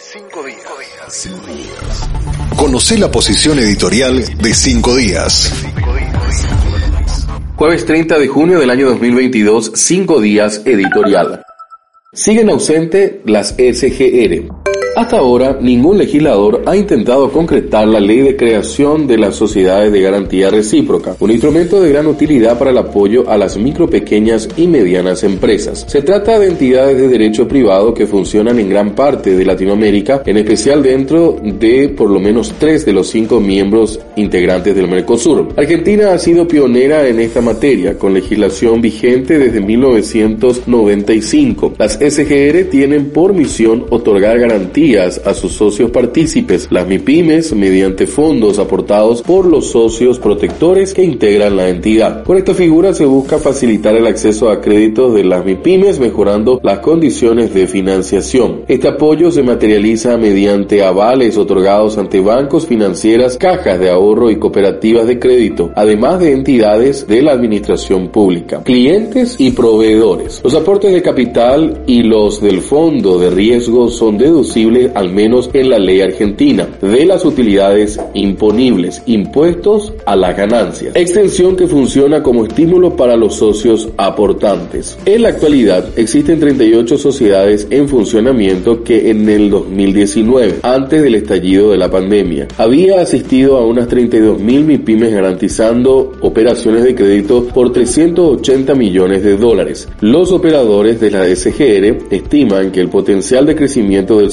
Cinco días. Cinco días. Conoce la posición editorial de Cinco días. Jueves 30 de junio del año 2022, Cinco días editorial. Siguen ausente las SGR. Hasta ahora, ningún legislador ha intentado concretar la ley de creación de las sociedades de garantía recíproca, un instrumento de gran utilidad para el apoyo a las micro, pequeñas y medianas empresas. Se trata de entidades de derecho privado que funcionan en gran parte de Latinoamérica, en especial dentro de por lo menos tres de los cinco miembros integrantes del Mercosur. Argentina ha sido pionera en esta materia, con legislación vigente desde 1995. Las SGR tienen por misión otorgar garantías a sus socios partícipes, las MIPIMES, mediante fondos aportados por los socios protectores que integran la entidad. Con esta figura se busca facilitar el acceso a créditos de las MIPIMES mejorando las condiciones de financiación. Este apoyo se materializa mediante avales otorgados ante bancos, financieras, cajas de ahorro y cooperativas de crédito, además de entidades de la administración pública, clientes y proveedores. Los aportes de capital y los del fondo de riesgo son deducibles al menos en la ley argentina, de las utilidades imponibles, impuestos a las ganancias. Extensión que funciona como estímulo para los socios aportantes. En la actualidad existen 38 sociedades en funcionamiento que en el 2019, antes del estallido de la pandemia, había asistido a unas 32 mil MIPIMES garantizando operaciones de crédito por 380 millones de dólares. Los operadores de la SGR estiman que el potencial de crecimiento del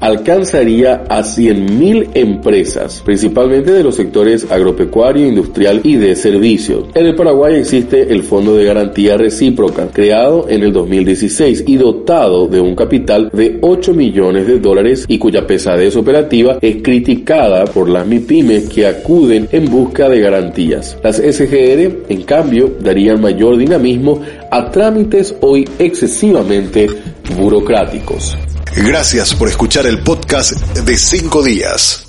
alcanzaría a 100.000 empresas, principalmente de los sectores agropecuario, industrial y de servicios. En el Paraguay existe el Fondo de Garantía Recíproca, creado en el 2016 y dotado de un capital de 8 millones de dólares y cuya pesadez operativa es criticada por las MIPIMES que acuden en busca de garantías. Las SGR, en cambio, darían mayor dinamismo a trámites hoy excesivamente burocráticos. Gracias por escuchar el podcast de 5 días.